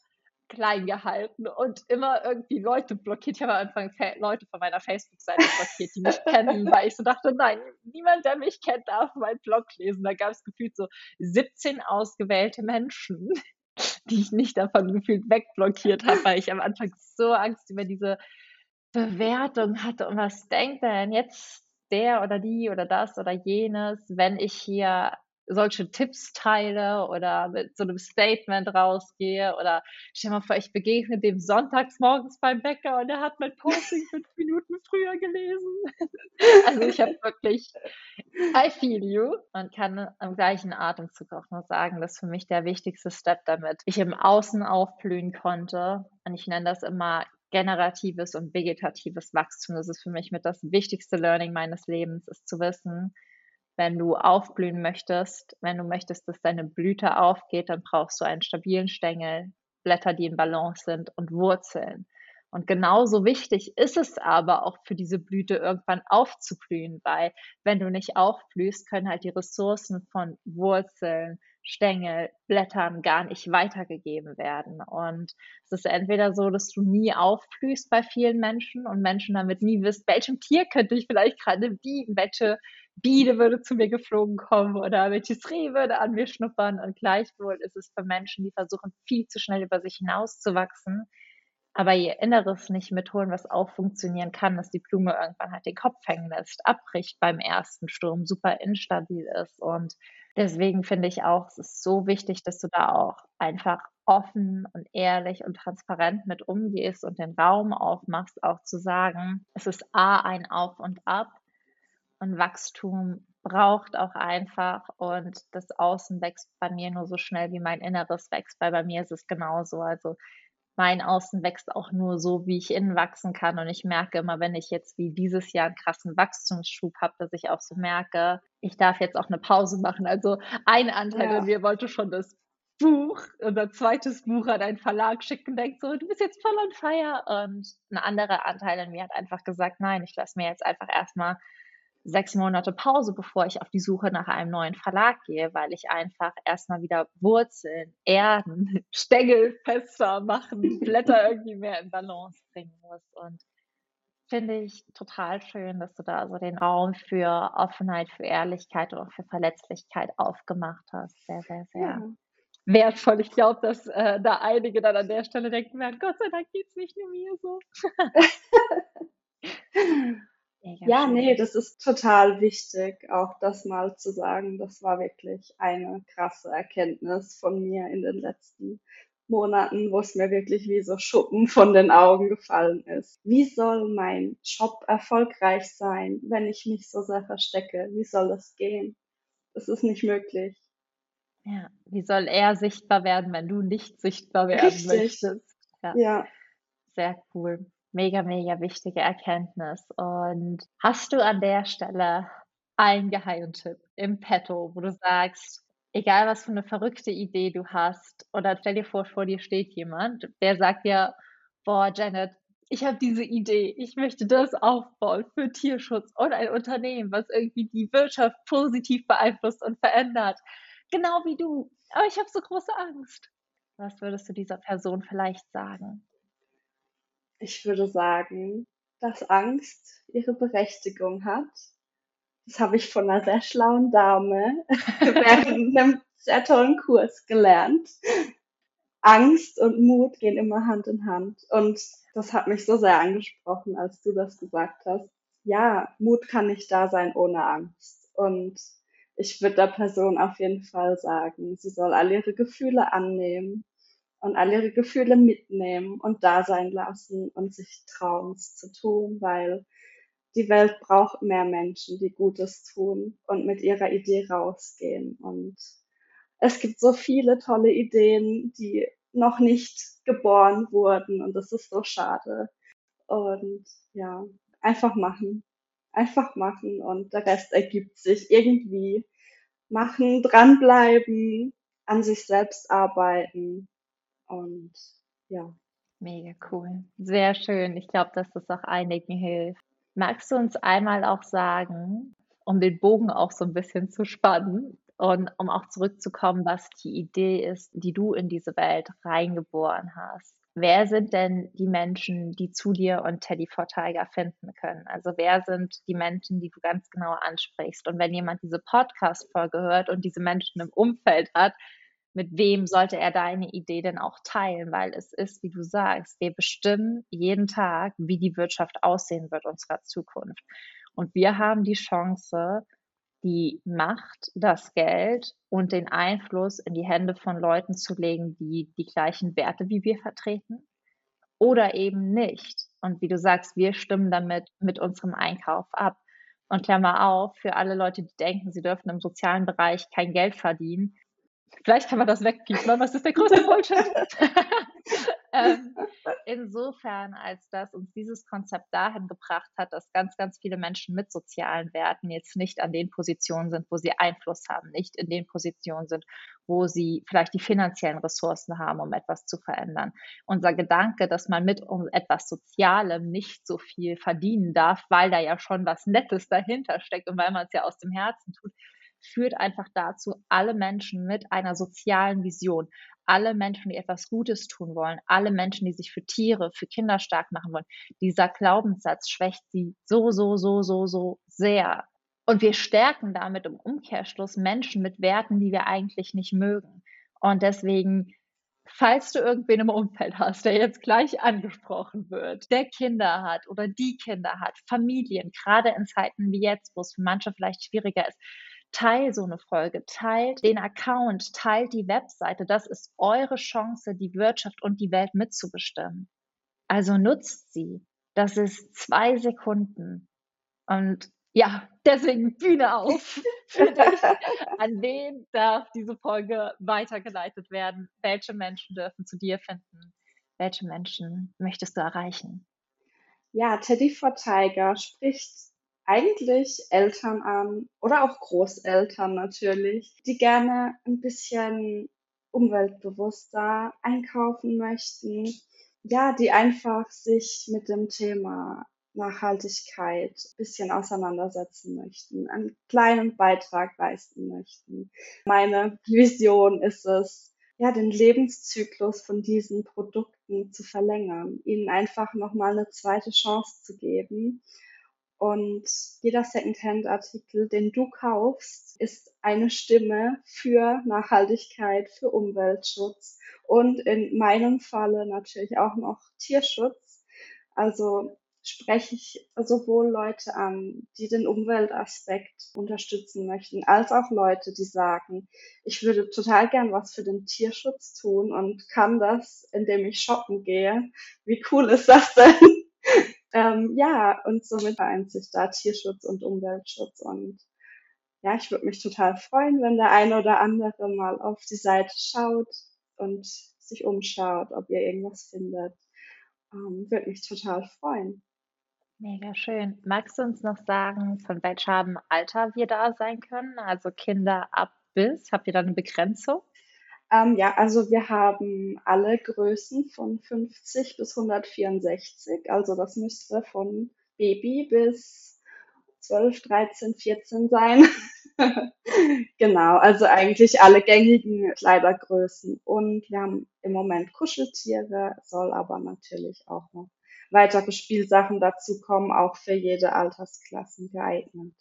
klein gehalten und immer irgendwie Leute blockiert. Ich habe am Anfang Leute von meiner Facebook-Seite blockiert, die mich kennen, <laughs> weil ich so dachte, nein, niemand, der mich kennt, darf meinen Blog lesen. Da gab es gefühlt so 17 ausgewählte Menschen, die ich nicht davon gefühlt wegblockiert habe, weil ich am Anfang so Angst über diese Bewertung hatte und was denkt denn jetzt der oder die oder das oder jenes, wenn ich hier solche Tipps teile oder mit so einem Statement rausgehe oder stell mal vor, ich begegne dem sonntags morgens beim Bäcker und er hat mein Posting fünf <laughs> Minuten früher gelesen. <laughs> also ich habe wirklich I feel you und kann am gleichen Atemzug auch nur sagen, dass für mich der wichtigste Step damit ich im Außen aufblühen konnte und ich nenne das immer generatives und vegetatives Wachstum. Das ist für mich mit das wichtigste Learning meines Lebens, ist zu wissen, wenn du aufblühen möchtest, wenn du möchtest, dass deine Blüte aufgeht, dann brauchst du einen stabilen Stängel, Blätter, die in Balance sind und Wurzeln. Und genauso wichtig ist es aber auch für diese Blüte irgendwann aufzublühen, weil wenn du nicht aufblühst, können halt die Ressourcen von Wurzeln, Stängel, Blättern gar nicht weitergegeben werden. Und es ist entweder so, dass du nie aufblühst bei vielen Menschen und Menschen damit nie wissen, welchem Tier könnte ich vielleicht gerade bieten, welche Biene würde zu mir geflogen kommen oder welches Reh würde an mir schnuppern. Und gleichwohl ist es für Menschen, die versuchen, viel zu schnell über sich hinauszuwachsen, aber ihr Inneres nicht mitholen, was auch funktionieren kann, dass die Blume irgendwann halt den Kopf hängen lässt, abbricht beim ersten Sturm, super instabil ist. Und deswegen finde ich auch, es ist so wichtig, dass du da auch einfach offen und ehrlich und transparent mit umgehst und den Raum aufmachst, auch zu sagen, es ist A ein Auf und Ab und Wachstum braucht auch einfach und das Außen wächst bei mir nur so schnell, wie mein Inneres wächst, weil bei mir ist es genauso. Also mein Außen wächst auch nur so, wie ich innen wachsen kann. Und ich merke immer, wenn ich jetzt wie dieses Jahr einen krassen Wachstumsschub habe, dass ich auch so merke, ich darf jetzt auch eine Pause machen. Also ein Anteil ja. in mir wollte schon das Buch, unser zweites Buch an einen Verlag schicken, denkt so, du bist jetzt voll on fire. Und ein anderer Anteil in mir hat einfach gesagt, nein, ich lasse mir jetzt einfach erstmal sechs Monate Pause, bevor ich auf die Suche nach einem neuen Verlag gehe, weil ich einfach erstmal wieder Wurzeln, Erden, <laughs> Stängel fester machen, Blätter <laughs> irgendwie mehr in Balance bringen muss. Und finde ich total schön, dass du da so den Raum für Offenheit, für Ehrlichkeit und auch für Verletzlichkeit aufgemacht hast. Sehr, sehr, sehr. Ja. Wertvoll. Ich glaube, dass äh, da einige dann an der Stelle denken werden, Gott sei Dank geht es nicht nur mir so. <laughs> Ja, nee, das ist total wichtig, auch das mal zu sagen. Das war wirklich eine krasse Erkenntnis von mir in den letzten Monaten, wo es mir wirklich wie so Schuppen von den Augen gefallen ist. Wie soll mein Job erfolgreich sein, wenn ich mich so sehr verstecke? Wie soll das gehen? Es ist nicht möglich. Ja, wie soll er sichtbar werden, wenn du nicht sichtbar werden Richtig. möchtest? Ja. ja. Sehr cool mega, mega wichtige Erkenntnis. Und hast du an der Stelle einen Geheimtipp im Petto, wo du sagst, egal was für eine verrückte Idee du hast, oder stell dir vor, vor dir steht jemand, der sagt dir, boah, Janet, ich habe diese Idee, ich möchte das aufbauen für Tierschutz und ein Unternehmen, was irgendwie die Wirtschaft positiv beeinflusst und verändert. Genau wie du. Aber ich habe so große Angst. Was würdest du dieser Person vielleicht sagen? Ich würde sagen, dass Angst ihre Berechtigung hat. Das habe ich von einer sehr schlauen Dame <laughs> während einem sehr tollen Kurs gelernt. Angst und Mut gehen immer Hand in Hand. Und das hat mich so sehr angesprochen, als du das gesagt hast. Ja, Mut kann nicht da sein ohne Angst. Und ich würde der Person auf jeden Fall sagen, sie soll all ihre Gefühle annehmen und all ihre Gefühle mitnehmen und da sein lassen und sich trauen, es zu tun, weil die Welt braucht mehr Menschen, die Gutes tun und mit ihrer Idee rausgehen. Und es gibt so viele tolle Ideen, die noch nicht geboren wurden und das ist so schade. Und ja, einfach machen. Einfach machen und der Rest ergibt sich irgendwie. Machen, dranbleiben, an sich selbst arbeiten und ja. Mega cool. Sehr schön. Ich glaube, dass das auch einigen hilft. Magst du uns einmal auch sagen, um den Bogen auch so ein bisschen zu spannen und um auch zurückzukommen, was die Idee ist, die du in diese Welt reingeboren hast? Wer sind denn die Menschen, die zu dir und Teddy for Tiger finden können? Also wer sind die Menschen, die du ganz genau ansprichst? Und wenn jemand diese Podcast-Folge hört und diese Menschen im Umfeld hat, mit wem sollte er deine Idee denn auch teilen? Weil es ist, wie du sagst, wir bestimmen jeden Tag, wie die Wirtschaft aussehen wird unserer Zukunft. Und wir haben die Chance, die Macht, das Geld und den Einfluss in die Hände von Leuten zu legen, die die gleichen Werte wie wir vertreten oder eben nicht. Und wie du sagst, wir stimmen damit mit unserem Einkauf ab. Und Klammer auf, für alle Leute, die denken, sie dürfen im sozialen Bereich kein Geld verdienen, Vielleicht kann man das wegpiepen, was ist der größte <laughs> Bullshit? <laughs> ähm, <laughs> insofern, als dass uns dieses Konzept dahin gebracht hat, dass ganz, ganz viele Menschen mit sozialen Werten jetzt nicht an den Positionen sind, wo sie Einfluss haben, nicht in den Positionen sind, wo sie vielleicht die finanziellen Ressourcen haben, um etwas zu verändern. Unser Gedanke, dass man mit um etwas Sozialem nicht so viel verdienen darf, weil da ja schon was Nettes dahinter steckt und weil man es ja aus dem Herzen tut, führt einfach dazu, alle Menschen mit einer sozialen Vision, alle Menschen, die etwas Gutes tun wollen, alle Menschen, die sich für Tiere, für Kinder stark machen wollen, dieser Glaubenssatz schwächt sie so, so, so, so, so sehr. Und wir stärken damit im Umkehrschluss Menschen mit Werten, die wir eigentlich nicht mögen. Und deswegen, falls du irgendwen im Umfeld hast, der jetzt gleich angesprochen wird, der Kinder hat oder die Kinder hat, Familien, gerade in Zeiten wie jetzt, wo es für manche vielleicht schwieriger ist, teilt so eine Folge, teilt den Account, teilt die Webseite. Das ist eure Chance, die Wirtschaft und die Welt mitzubestimmen. Also nutzt sie. Das ist zwei Sekunden. Und ja, deswegen Bühne auf <laughs> für dich. An wen darf diese Folge weitergeleitet werden? Welche Menschen dürfen zu dir finden? Welche Menschen möchtest du erreichen? Ja, Teddy for Tiger spricht eigentlich Eltern an oder auch Großeltern natürlich, die gerne ein bisschen umweltbewusster einkaufen möchten. Ja, die einfach sich mit dem Thema Nachhaltigkeit ein bisschen auseinandersetzen möchten, einen kleinen Beitrag leisten möchten. Meine Vision ist es, ja, den Lebenszyklus von diesen Produkten zu verlängern, ihnen einfach nochmal eine zweite Chance zu geben und jeder Secondhand-Artikel, den du kaufst, ist eine Stimme für Nachhaltigkeit, für Umweltschutz und in meinem Falle natürlich auch noch Tierschutz. Also spreche ich sowohl Leute an, die den Umweltaspekt unterstützen möchten, als auch Leute, die sagen, ich würde total gern was für den Tierschutz tun und kann das, indem ich shoppen gehe. Wie cool ist das denn? Ähm, ja, und somit vereint sich da Tierschutz und Umweltschutz. Und ja, ich würde mich total freuen, wenn der eine oder andere mal auf die Seite schaut und sich umschaut, ob ihr irgendwas findet. Ähm, würde mich total freuen. Mega schön. Magst du uns noch sagen, von welchem Alter wir da sein können? Also Kinder ab bis? Habt ihr da eine Begrenzung? Ähm, ja, also wir haben alle Größen von 50 bis 164. Also das müsste von Baby bis 12, 13, 14 sein. <laughs> genau, also eigentlich alle gängigen Kleidergrößen. Und wir haben im Moment Kuscheltiere, soll aber natürlich auch noch weitere Spielsachen dazu kommen, auch für jede Altersklasse geeignet.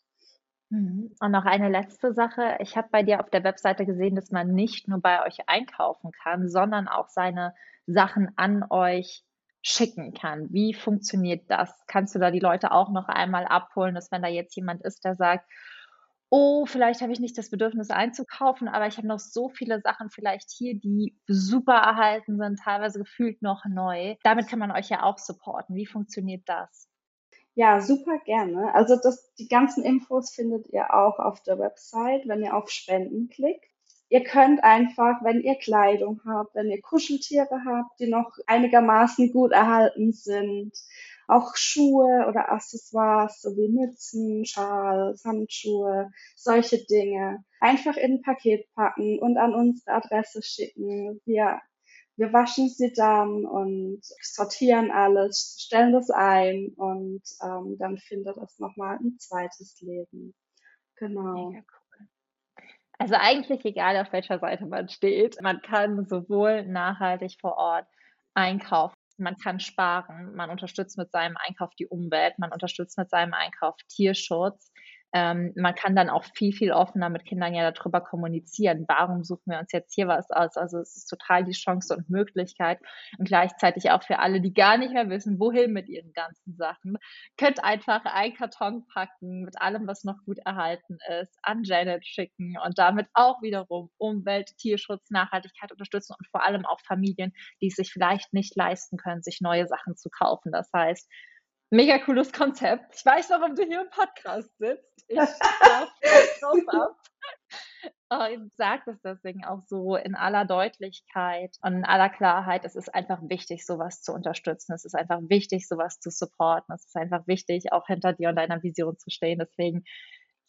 Mhm. Und noch eine letzte Sache. Ich habe bei dir auf der Webseite gesehen, dass man nicht nur bei euch einkaufen kann, sondern auch seine Sachen an euch schicken kann. Wie funktioniert das? Kannst du da die Leute auch noch einmal abholen, dass wenn da jetzt jemand ist, der sagt, oh, vielleicht habe ich nicht das Bedürfnis einzukaufen, aber ich habe noch so viele Sachen vielleicht hier, die super erhalten sind, teilweise gefühlt noch neu. Damit kann man euch ja auch supporten. Wie funktioniert das? Ja, super gerne. Also das, die ganzen Infos findet ihr auch auf der Website, wenn ihr auf Spenden klickt. Ihr könnt einfach, wenn ihr Kleidung habt, wenn ihr Kuscheltiere habt, die noch einigermaßen gut erhalten sind, auch Schuhe oder Accessoires sowie Mützen, Schals, Handschuhe, solche Dinge, einfach in ein Paket packen und an unsere Adresse schicken. Wir wir waschen sie dann und sortieren alles, stellen das ein und ähm, dann findet es nochmal ein zweites Leben. Genau. Cool. Also eigentlich egal, auf welcher Seite man steht, man kann sowohl nachhaltig vor Ort einkaufen, man kann sparen, man unterstützt mit seinem Einkauf die Umwelt, man unterstützt mit seinem Einkauf Tierschutz. Ähm, man kann dann auch viel, viel offener mit Kindern ja darüber kommunizieren. Warum suchen wir uns jetzt hier was aus? Also es ist total die Chance und Möglichkeit und gleichzeitig auch für alle, die gar nicht mehr wissen, wohin mit ihren ganzen Sachen. Könnt einfach einen Karton packen mit allem, was noch gut erhalten ist, an Janet schicken und damit auch wiederum Umwelt, Tierschutz, Nachhaltigkeit unterstützen und vor allem auch Familien, die es sich vielleicht nicht leisten können, sich neue Sachen zu kaufen. Das heißt, Mega cooles Konzept. Ich weiß noch, warum du hier im Podcast sitzt. Ich <laughs> drauf ab. und sagt es deswegen auch so in aller Deutlichkeit und in aller Klarheit. Es ist einfach wichtig, sowas zu unterstützen. Es ist einfach wichtig, sowas zu supporten. Es ist einfach wichtig, auch hinter dir und deiner Vision zu stehen. Deswegen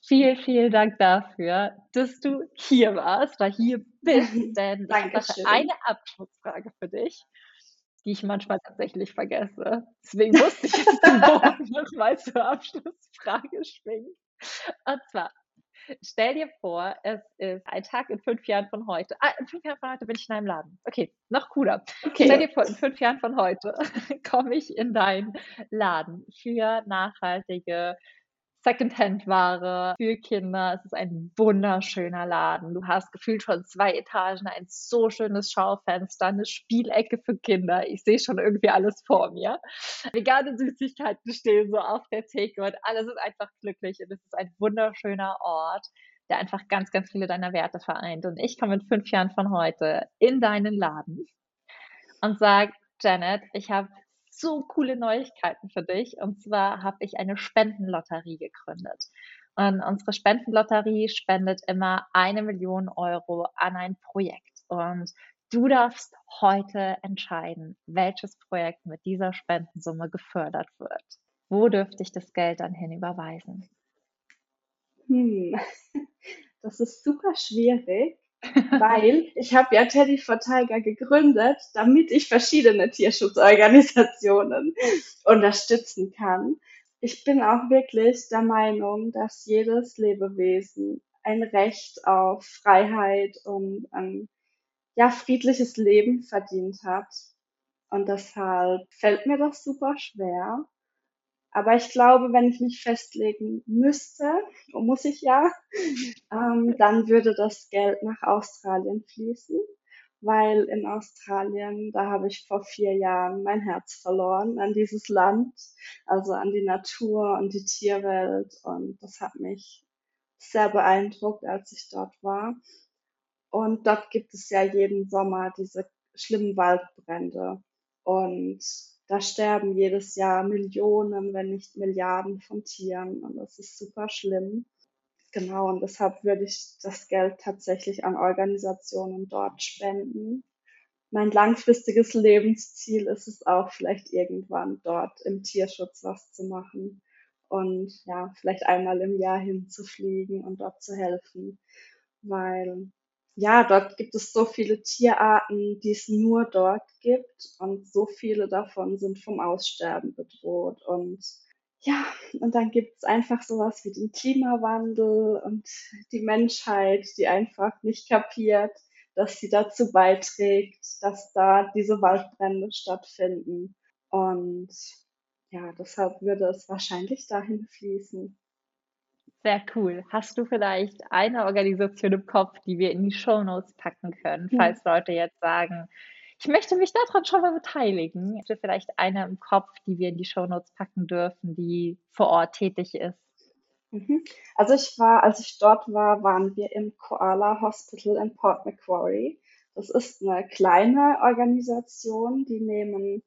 vielen, vielen Dank dafür, dass du hier warst oder hier bist. <laughs> Denn ich habe eine Abschlussfrage für dich, die ich manchmal tatsächlich vergesse. Deswegen musste ich jetzt den Bogen <laughs> nochmal zur Abschlussfrage schwingen. Und zwar, Stell dir vor, es ist ein Tag in fünf Jahren von heute. Ah, in fünf Jahren von heute bin ich in einem Laden. Okay, noch cooler. Okay. Stell dir vor, in fünf Jahren von heute <laughs> komme ich in deinen Laden für nachhaltige Secondhand-Ware für Kinder. Es ist ein wunderschöner Laden. Du hast gefühlt schon zwei Etagen, ein so schönes Schaufenster, eine Spielecke für Kinder. Ich sehe schon irgendwie alles vor mir. Vegane Süßigkeiten stehen so auf der Theke und alle sind einfach glücklich. Und es ist ein wunderschöner Ort, der einfach ganz, ganz viele deiner Werte vereint. Und ich komme in fünf Jahren von heute in deinen Laden und sage, Janet, ich habe so coole Neuigkeiten für dich. Und zwar habe ich eine Spendenlotterie gegründet. Und unsere Spendenlotterie spendet immer eine Million Euro an ein Projekt. Und du darfst heute entscheiden, welches Projekt mit dieser Spendensumme gefördert wird. Wo dürfte ich das Geld dann hin überweisen? Hm, <laughs> das ist super schwierig weil ich habe ja Teddy for Tiger gegründet, damit ich verschiedene Tierschutzorganisationen <laughs> unterstützen kann. Ich bin auch wirklich der Meinung, dass jedes Lebewesen ein Recht auf Freiheit und ein ja, friedliches Leben verdient hat. Und deshalb fällt mir das super schwer. Aber ich glaube, wenn ich mich festlegen müsste, <laughs> muss ich ja, <laughs> ähm, dann würde das Geld nach Australien fließen, weil in Australien, da habe ich vor vier Jahren mein Herz verloren an dieses Land, also an die Natur und die Tierwelt. Und das hat mich sehr beeindruckt, als ich dort war. Und dort gibt es ja jeden Sommer diese schlimmen Waldbrände. Und da sterben jedes Jahr Millionen, wenn nicht Milliarden von Tieren und das ist super schlimm. Genau, und deshalb würde ich das Geld tatsächlich an Organisationen dort spenden. Mein langfristiges Lebensziel ist es auch, vielleicht irgendwann dort im Tierschutz was zu machen und ja, vielleicht einmal im Jahr hinzufliegen und dort zu helfen, weil ja, dort gibt es so viele Tierarten, die es nur dort gibt und so viele davon sind vom Aussterben bedroht und ja, und dann gibt es einfach sowas wie den Klimawandel und die Menschheit, die einfach nicht kapiert, dass sie dazu beiträgt, dass da diese Waldbrände stattfinden. Und ja, deshalb würde es wahrscheinlich dahin fließen. Sehr cool. Hast du vielleicht eine Organisation im Kopf, die wir in die Shownotes packen können, hm. falls Leute jetzt sagen, ich möchte mich daran schon mal beteiligen? Hast du vielleicht eine im Kopf, die wir in die Shownotes packen dürfen, die vor Ort tätig ist? Mhm. Also ich war, als ich dort war, waren wir im Koala Hospital in Port Macquarie. Das ist eine kleine Organisation, die nehmen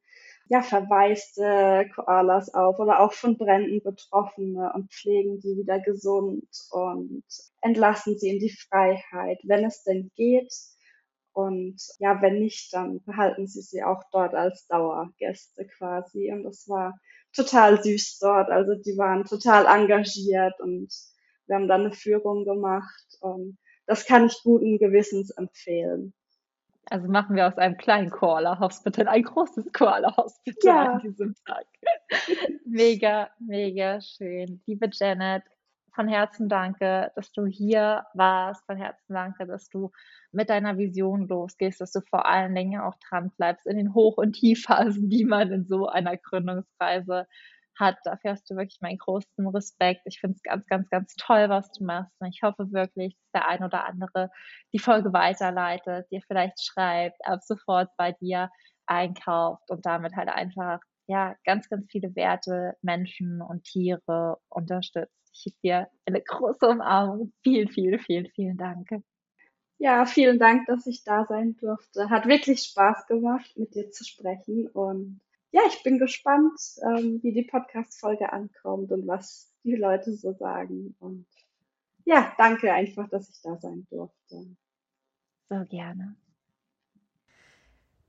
ja, verwaiste Koalas auf oder auch von Bränden Betroffene und pflegen die wieder gesund und entlassen sie in die Freiheit, wenn es denn geht. Und ja, wenn nicht, dann behalten sie sie auch dort als Dauergäste quasi. Und das war total süß dort. Also die waren total engagiert und wir haben dann eine Führung gemacht. Und das kann ich guten Gewissens empfehlen. Also machen wir aus einem kleinen Koala-Hospital ein großes Koala-Hospital ja. an diesem Tag. <laughs> mega, mega schön. Liebe Janet, von Herzen danke, dass du hier warst. Von Herzen danke, dass du mit deiner Vision losgehst, dass du vor allen Dingen auch dran bleibst in den Hoch- und Tiefphasen, die man in so einer Gründungsreise hat. Dafür hast du wirklich meinen großen Respekt. Ich finde es ganz, ganz, ganz toll, was du machst. Und ich hoffe wirklich, dass der ein oder andere die Folge weiterleitet, dir vielleicht schreibt, ab sofort bei dir einkauft und damit halt einfach ja ganz, ganz viele Werte, Menschen und Tiere unterstützt. Ich gebe dir eine große Umarmung. Vielen, vielen, vielen, vielen Dank. Ja, vielen Dank, dass ich da sein durfte. Hat wirklich Spaß gemacht, mit dir zu sprechen und ja, ich bin gespannt, ähm, wie die Podcast-Folge ankommt und was die Leute so sagen. Und ja, danke einfach, dass ich da sein durfte. So gerne.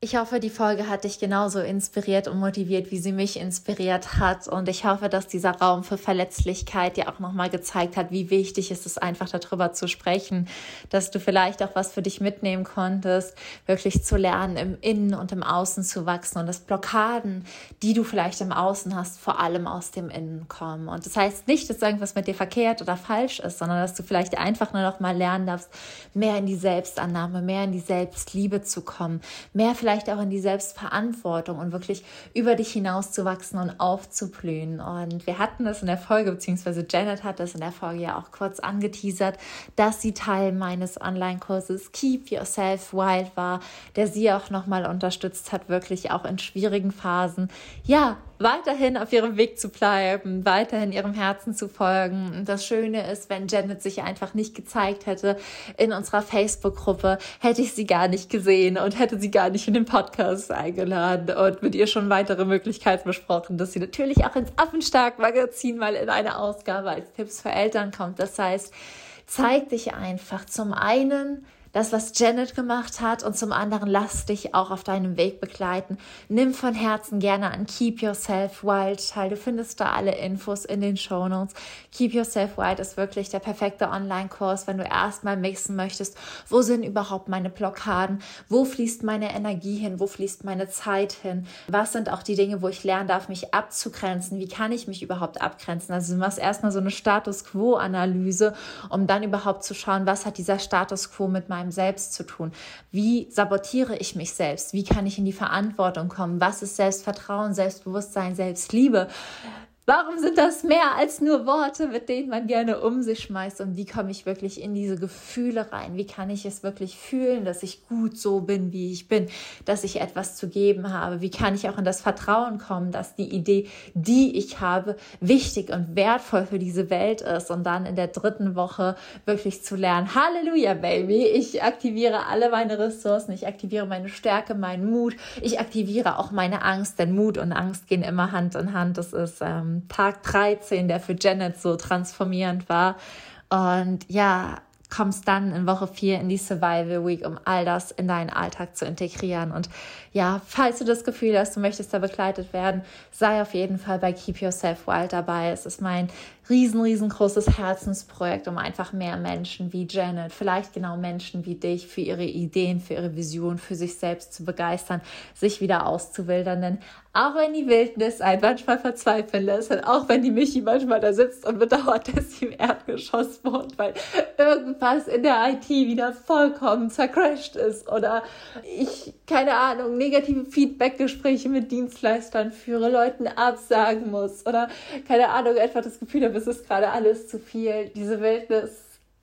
Ich hoffe, die Folge hat dich genauso inspiriert und motiviert, wie sie mich inspiriert hat. Und ich hoffe, dass dieser Raum für Verletzlichkeit dir auch nochmal gezeigt hat, wie wichtig ist es einfach darüber zu sprechen, dass du vielleicht auch was für dich mitnehmen konntest, wirklich zu lernen, im Innen und im Außen zu wachsen und dass Blockaden, die du vielleicht im Außen hast, vor allem aus dem Innen kommen. Und das heißt nicht, dass irgendwas mit dir verkehrt oder falsch ist, sondern dass du vielleicht einfach nur noch mal lernen darfst, mehr in die Selbstannahme, mehr in die Selbstliebe zu kommen, mehr vielleicht vielleicht auch in die Selbstverantwortung und wirklich über dich hinauszuwachsen und aufzublühen. Und wir hatten das in der Folge, beziehungsweise Janet hat das in der Folge ja auch kurz angeteasert, dass sie Teil meines Online-Kurses Keep Yourself Wild war, der sie auch nochmal unterstützt hat, wirklich auch in schwierigen Phasen, ja, weiterhin auf ihrem Weg zu bleiben, weiterhin ihrem Herzen zu folgen. Und das Schöne ist, wenn Janet sich einfach nicht gezeigt hätte in unserer Facebook-Gruppe, hätte ich sie gar nicht gesehen und hätte sie gar nicht in den Podcast eingeladen und mit ihr schon weitere Möglichkeiten besprochen, dass sie natürlich auch ins Affenstark-Magazin mal in eine Ausgabe als Tipps für Eltern kommt. Das heißt, zeig dich einfach zum einen das, was Janet gemacht hat und zum anderen lass dich auch auf deinem Weg begleiten. Nimm von Herzen gerne an Keep Yourself Wild teil. Du findest da alle Infos in den Show Notes. Keep Yourself Wild ist wirklich der perfekte Online-Kurs, wenn du erstmal mixen möchtest, wo sind überhaupt meine Blockaden, wo fließt meine Energie hin, wo fließt meine Zeit hin, was sind auch die Dinge, wo ich lernen darf, mich abzugrenzen, wie kann ich mich überhaupt abgrenzen. Also du machst erstmal so eine Status Quo-Analyse, um dann überhaupt zu schauen, was hat dieser Status Quo mit meinem meinem Selbst zu tun? Wie sabotiere ich mich selbst? Wie kann ich in die Verantwortung kommen? Was ist Selbstvertrauen, Selbstbewusstsein, Selbstliebe? Warum sind das mehr als nur Worte, mit denen man gerne um sich schmeißt? Und wie komme ich wirklich in diese Gefühle rein? Wie kann ich es wirklich fühlen, dass ich gut so bin, wie ich bin, dass ich etwas zu geben habe? Wie kann ich auch in das Vertrauen kommen, dass die Idee, die ich habe, wichtig und wertvoll für diese Welt ist? Und dann in der dritten Woche wirklich zu lernen, Halleluja, Baby, ich aktiviere alle meine Ressourcen, ich aktiviere meine Stärke, meinen Mut, ich aktiviere auch meine Angst, denn Mut und Angst gehen immer Hand in Hand. Das ist ähm, Tag 13, der für Janet so transformierend war. Und ja, kommst dann in Woche 4 in die Survival Week, um all das in deinen Alltag zu integrieren. Und ja, falls du das Gefühl hast, du möchtest da begleitet werden, sei auf jeden Fall bei Keep Yourself Wild dabei. Es ist mein riesen, riesengroßes Herzensprojekt, um einfach mehr Menschen wie Janet, vielleicht genau Menschen wie dich für ihre Ideen, für ihre Vision, für sich selbst zu begeistern, sich wieder auszuwildern. Denn auch wenn die Wildnis einen manchmal verzweifeln lässt und auch wenn die Michi manchmal da sitzt und bedauert, <laughs> dass sie im Erdgeschoss wohnt, weil irgendwas in der IT wieder vollkommen zercrashed ist oder ich, keine Ahnung, negative Feedbackgespräche mit Dienstleistern führe, Leuten absagen muss oder keine Ahnung, einfach das Gefühl habe, es ist gerade alles zu viel. Diese Wildnis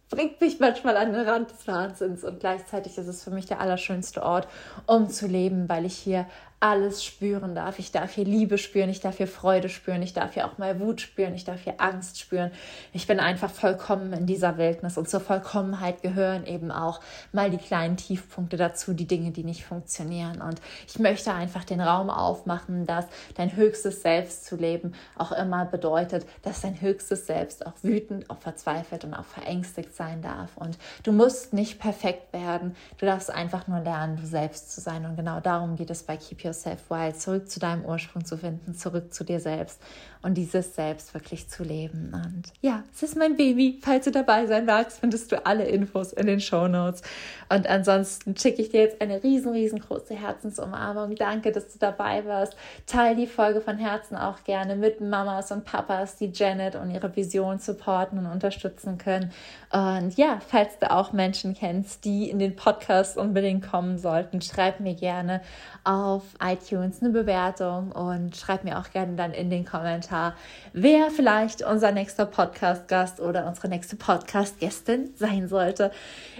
bringt mich manchmal an den Rand des Wahnsinns und gleichzeitig ist es für mich der allerschönste Ort, um zu leben, weil ich hier alles spüren darf. Ich darf hier Liebe spüren, ich darf hier Freude spüren, ich darf hier auch mal Wut spüren, ich darf hier Angst spüren. Ich bin einfach vollkommen in dieser Wildnis und zur Vollkommenheit gehören eben auch mal die kleinen Tiefpunkte dazu, die Dinge, die nicht funktionieren. Und ich möchte einfach den Raum aufmachen, dass dein höchstes Selbst zu leben auch immer bedeutet, dass dein höchstes Selbst auch wütend, auch verzweifelt und auch verängstigt sein darf. Und du musst nicht perfekt werden, du darfst einfach nur lernen, du selbst zu sein. Und genau darum geht es bei Keep Your Yourself Wild, zurück zu deinem Ursprung zu finden, zurück zu dir selbst und dieses Selbst wirklich zu leben. Und ja, es ist mein Baby. Falls du dabei sein magst, findest du alle Infos in den Show Notes. Und ansonsten schicke ich dir jetzt eine riesen, riesengroße Herzensumarmung. Danke, dass du dabei warst. Teil die Folge von Herzen auch gerne mit Mamas und Papas, die Janet und ihre Vision supporten und unterstützen können. Und ja, falls du auch Menschen kennst, die in den Podcast unbedingt kommen sollten, schreib mir gerne auf iTunes eine Bewertung und schreib mir auch gerne dann in den Kommentar, wer vielleicht unser nächster Podcast-Gast oder unsere nächste Podcast-Gästin sein sollte.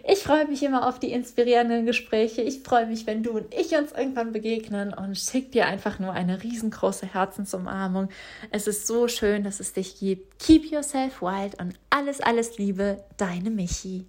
Ich freue mich immer auf die inspirierenden Gespräche. Ich freue mich, wenn du und ich uns irgendwann begegnen und schick dir einfach nur eine riesengroße Herzensumarmung. Es ist so schön, dass es dich gibt. Keep yourself wild und alles, alles Liebe, deine Michi.